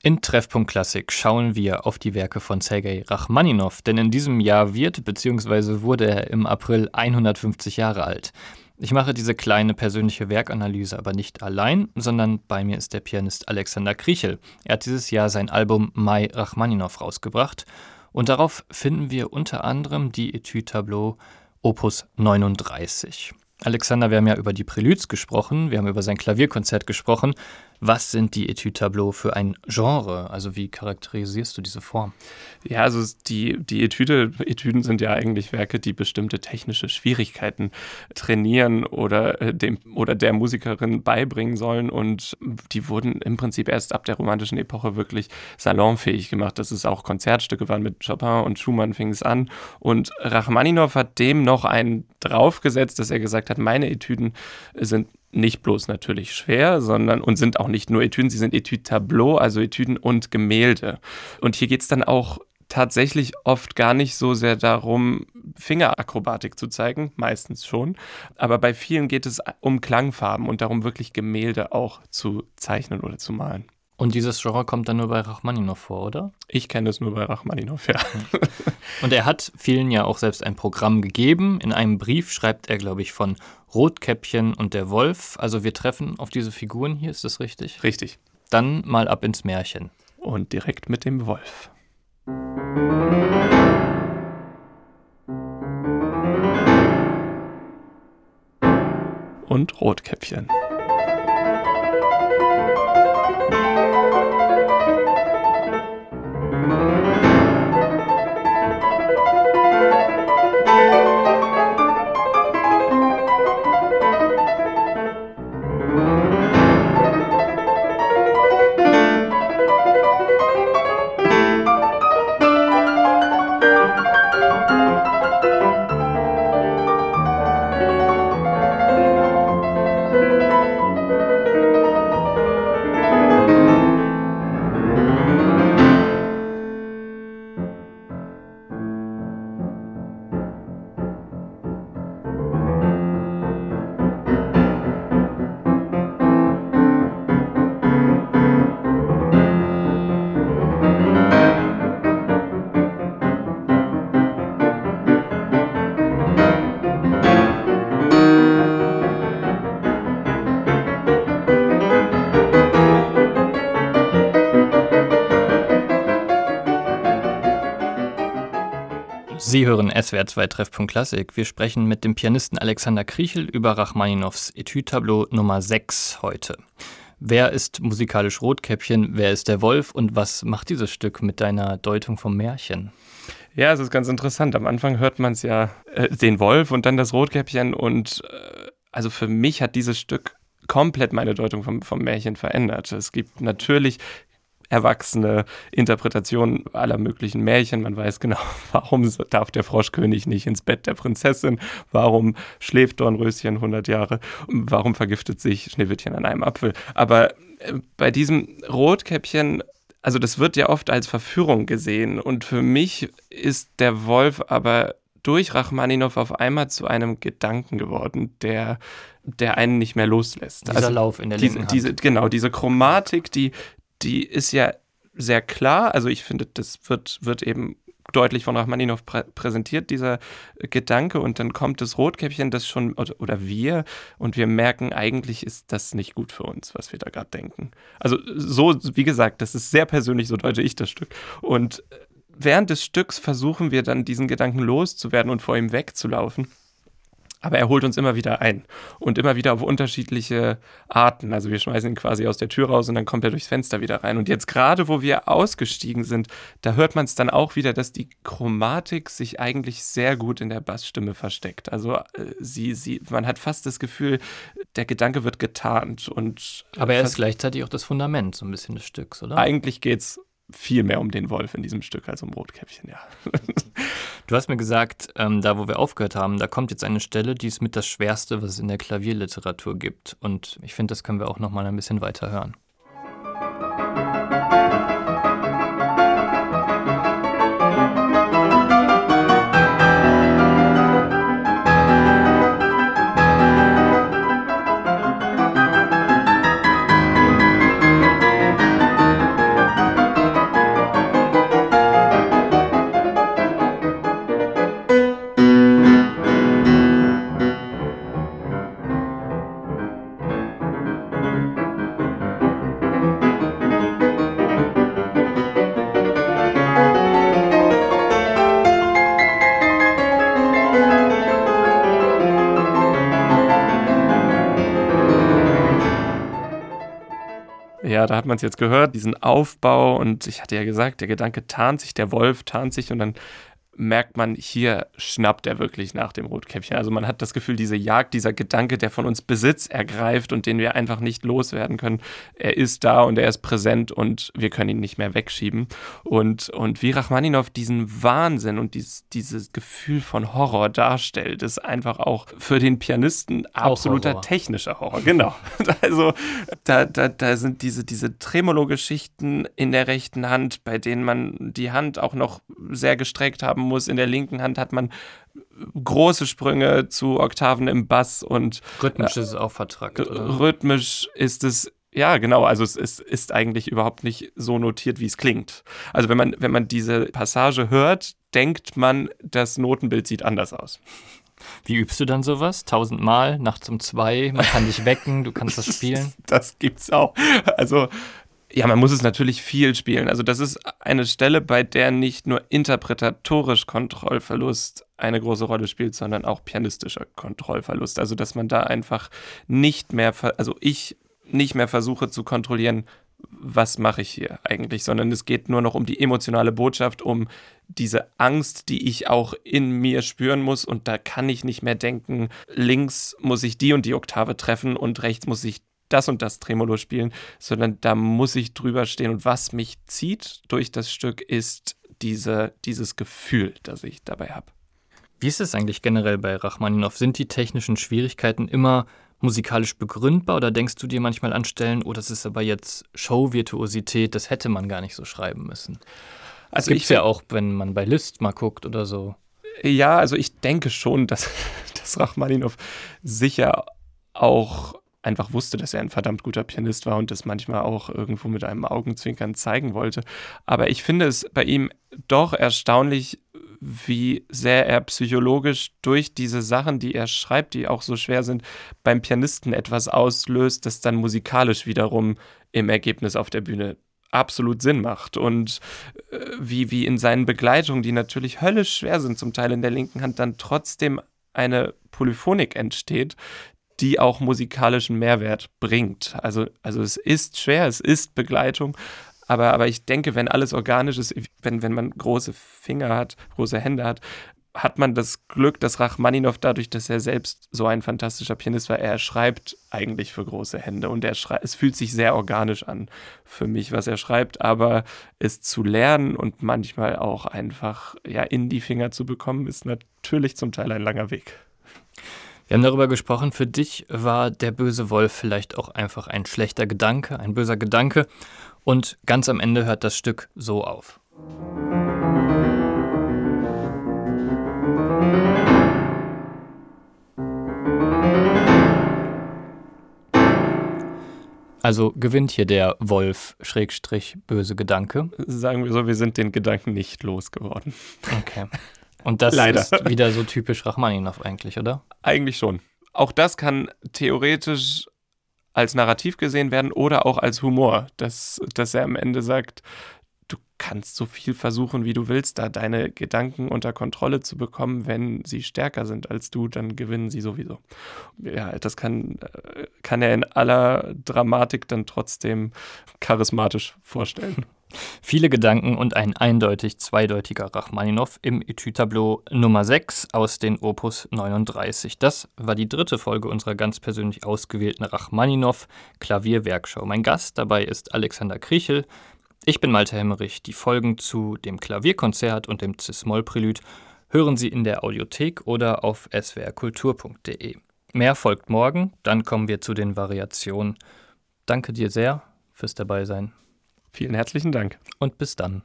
In Treffpunkt Klassik schauen wir auf die Werke von Sergei Rachmaninow, denn in diesem Jahr wird bzw. wurde er im April 150 Jahre alt. Ich mache diese kleine persönliche Werkanalyse aber nicht allein, sondern bei mir ist der Pianist Alexander Kriechel. Er hat dieses Jahr sein Album Mai Rachmaninow rausgebracht und darauf finden wir unter anderem die Etui-Tableau Opus 39. Alexander, wir haben ja über die Preludes gesprochen, wir haben über sein Klavierkonzert gesprochen. Was sind die Etüde-Tableaux für ein Genre? Also wie charakterisierst du diese Form? Ja, also die, die Etüde, Etüden sind ja eigentlich Werke, die bestimmte technische Schwierigkeiten trainieren oder, äh, dem, oder der Musikerin beibringen sollen. Und die wurden im Prinzip erst ab der romantischen Epoche wirklich salonfähig gemacht. Das ist auch Konzertstücke waren mit Chopin und Schumann fing es an. Und Rachmaninow hat dem noch einen draufgesetzt, dass er gesagt hat, meine Etüden sind nicht bloß natürlich schwer, sondern und sind auch nicht nur Etüden, sie sind Etüde Tableau, also Etüden und Gemälde. Und hier geht es dann auch tatsächlich oft gar nicht so sehr darum, Fingerakrobatik zu zeigen, meistens schon. Aber bei vielen geht es um Klangfarben und darum, wirklich Gemälde auch zu zeichnen oder zu malen. Und dieses Genre kommt dann nur bei Rachmaninow vor, oder? Ich kenne es nur bei Rachmaninow, ja. Und er hat vielen ja auch selbst ein Programm gegeben. In einem Brief schreibt er, glaube ich, von Rotkäppchen und der Wolf. Also wir treffen auf diese Figuren hier, ist das richtig? Richtig. Dann mal ab ins Märchen. Und direkt mit dem Wolf. Und Rotkäppchen. Sie hören SWR 2 Treffpunkt Klassik. Wir sprechen mit dem Pianisten Alexander Kriechel über Rachmaninows Etüde-Tableau Nummer 6 heute. Wer ist musikalisch Rotkäppchen, wer ist der Wolf und was macht dieses Stück mit deiner Deutung vom Märchen? Ja, es ist ganz interessant. Am Anfang hört man es ja, äh, den Wolf und dann das Rotkäppchen und äh, also für mich hat dieses Stück komplett meine Deutung vom, vom Märchen verändert. Es gibt natürlich erwachsene Interpretation aller möglichen Märchen. Man weiß genau, warum darf der Froschkönig nicht ins Bett der Prinzessin, warum schläft Dornröschen 100 Jahre, warum vergiftet sich Schneewittchen an einem Apfel. Aber äh, bei diesem Rotkäppchen also das wird ja oft als Verführung gesehen und für mich ist der Wolf aber durch Rachmaninow auf einmal zu einem Gedanken geworden, der, der einen nicht mehr loslässt. Dieser also Lauf in der diese, linken Hand. Diese, genau, diese Chromatik, die, die ist ja sehr klar. Also ich finde, das wird, wird eben deutlich von Rachmaninow prä präsentiert, dieser Gedanke. Und dann kommt das Rotkäppchen, das schon, oder, oder wir, und wir merken, eigentlich ist das nicht gut für uns, was wir da gerade denken. Also so, wie gesagt, das ist sehr persönlich, so deute ich das Stück. Und während des Stücks versuchen wir dann, diesen Gedanken loszuwerden und vor ihm wegzulaufen. Aber er holt uns immer wieder ein und immer wieder auf unterschiedliche Arten. Also wir schmeißen ihn quasi aus der Tür raus und dann kommt er durchs Fenster wieder rein. Und jetzt gerade, wo wir ausgestiegen sind, da hört man es dann auch wieder, dass die Chromatik sich eigentlich sehr gut in der Bassstimme versteckt. Also äh, sie, sie, man hat fast das Gefühl, der Gedanke wird getarnt. Und, äh, Aber er ist gleichzeitig auch das Fundament so ein bisschen des Stücks, oder? Eigentlich geht es viel mehr um den Wolf in diesem Stück als um Rotkäppchen, ja. Du hast mir gesagt, ähm, da wo wir aufgehört haben, da kommt jetzt eine Stelle, die ist mit das Schwerste, was es in der Klavierliteratur gibt. Und ich finde, das können wir auch noch mal ein bisschen weiter hören. Da hat man es jetzt gehört, diesen Aufbau und ich hatte ja gesagt, der Gedanke tarnt sich, der Wolf tarnt sich und dann merkt man, hier schnappt er wirklich nach dem Rotkäppchen. Also man hat das Gefühl, diese Jagd, dieser Gedanke, der von uns Besitz ergreift und den wir einfach nicht loswerden können, er ist da und er ist präsent und wir können ihn nicht mehr wegschieben. Und, und wie Rachmaninow diesen Wahnsinn und dieses, dieses Gefühl von Horror darstellt, ist einfach auch für den Pianisten absoluter Horror. technischer Horror. Genau. Also da, da, da sind diese, diese Tremolo-Geschichten in der rechten Hand, bei denen man die Hand auch noch sehr gestreckt haben muss. In der linken Hand hat man große Sprünge zu Oktaven im Bass und rhythmisch ist es auch vertrackt. Oder? Rhythmisch ist es ja, genau. Also es ist, ist, eigentlich überhaupt nicht so notiert, wie es klingt. Also wenn man, wenn man diese Passage hört, denkt man, das Notenbild sieht anders aus. Wie übst du dann sowas? Tausendmal, nachts um zwei, man kann dich wecken, du kannst das spielen? Das gibt's auch. Also ja, man muss es natürlich viel spielen. Also das ist eine Stelle, bei der nicht nur interpretatorisch Kontrollverlust eine große Rolle spielt, sondern auch pianistischer Kontrollverlust. Also dass man da einfach nicht mehr, also ich nicht mehr versuche zu kontrollieren, was mache ich hier eigentlich, sondern es geht nur noch um die emotionale Botschaft, um diese Angst, die ich auch in mir spüren muss und da kann ich nicht mehr denken, links muss ich die und die Oktave treffen und rechts muss ich das und das Tremolo spielen, sondern da muss ich drüber stehen. Und was mich zieht durch das Stück ist diese, dieses Gefühl, das ich dabei habe. Wie ist es eigentlich generell bei Rachmaninow? Sind die technischen Schwierigkeiten immer musikalisch begründbar oder denkst du dir manchmal an Stellen, oh, das ist aber jetzt Show-Virtuosität, das hätte man gar nicht so schreiben müssen? Also gibt es ja auch, wenn man bei Liszt mal guckt oder so. Ja, also ich denke schon, dass, dass Rachmaninow sicher auch einfach wusste, dass er ein verdammt guter Pianist war und das manchmal auch irgendwo mit einem Augenzwinkern zeigen wollte. Aber ich finde es bei ihm doch erstaunlich, wie sehr er psychologisch durch diese Sachen, die er schreibt, die auch so schwer sind, beim Pianisten etwas auslöst, das dann musikalisch wiederum im Ergebnis auf der Bühne absolut Sinn macht. Und äh, wie, wie in seinen Begleitungen, die natürlich höllisch schwer sind, zum Teil in der linken Hand, dann trotzdem eine Polyphonik entsteht, die auch musikalischen Mehrwert bringt. Also, also es ist schwer, es ist Begleitung, aber, aber ich denke, wenn alles organisch ist, wenn, wenn man große Finger hat, große Hände hat, hat man das Glück, dass Rachmaninow dadurch, dass er selbst so ein fantastischer Pianist war, er schreibt eigentlich für große Hände und er schreibt, es fühlt sich sehr organisch an für mich, was er schreibt, aber es zu lernen und manchmal auch einfach ja in die Finger zu bekommen, ist natürlich zum Teil ein langer Weg. Wir haben darüber gesprochen, für dich war der böse Wolf vielleicht auch einfach ein schlechter Gedanke, ein böser Gedanke. Und ganz am Ende hört das Stück so auf. Also gewinnt hier der Wolf, Schrägstrich, böse Gedanke. Sagen wir so, wir sind den Gedanken nicht losgeworden. Okay. Und das Leider. ist wieder so typisch Rachmaninow eigentlich, oder? Eigentlich schon. Auch das kann theoretisch als Narrativ gesehen werden oder auch als Humor, dass, dass er am Ende sagt, du kannst so viel versuchen, wie du willst, da deine Gedanken unter Kontrolle zu bekommen. Wenn sie stärker sind als du, dann gewinnen sie sowieso. Ja, das kann, kann er in aller Dramatik dann trotzdem charismatisch vorstellen. Viele Gedanken und ein eindeutig zweideutiger Rachmaninow im Etütableau Nummer 6 aus den Opus 39. Das war die dritte Folge unserer ganz persönlich ausgewählten Rachmaninow Klavierwerkschau. Mein Gast dabei ist Alexander Kriechel. Ich bin Malte Hemmerich. Die Folgen zu dem Klavierkonzert und dem Cis-Moll-Prälud hören Sie in der Audiothek oder auf swrkultur.de. Mehr folgt morgen, dann kommen wir zu den Variationen. Danke dir sehr fürs Dabeisein. Vielen herzlichen Dank. Und bis dann.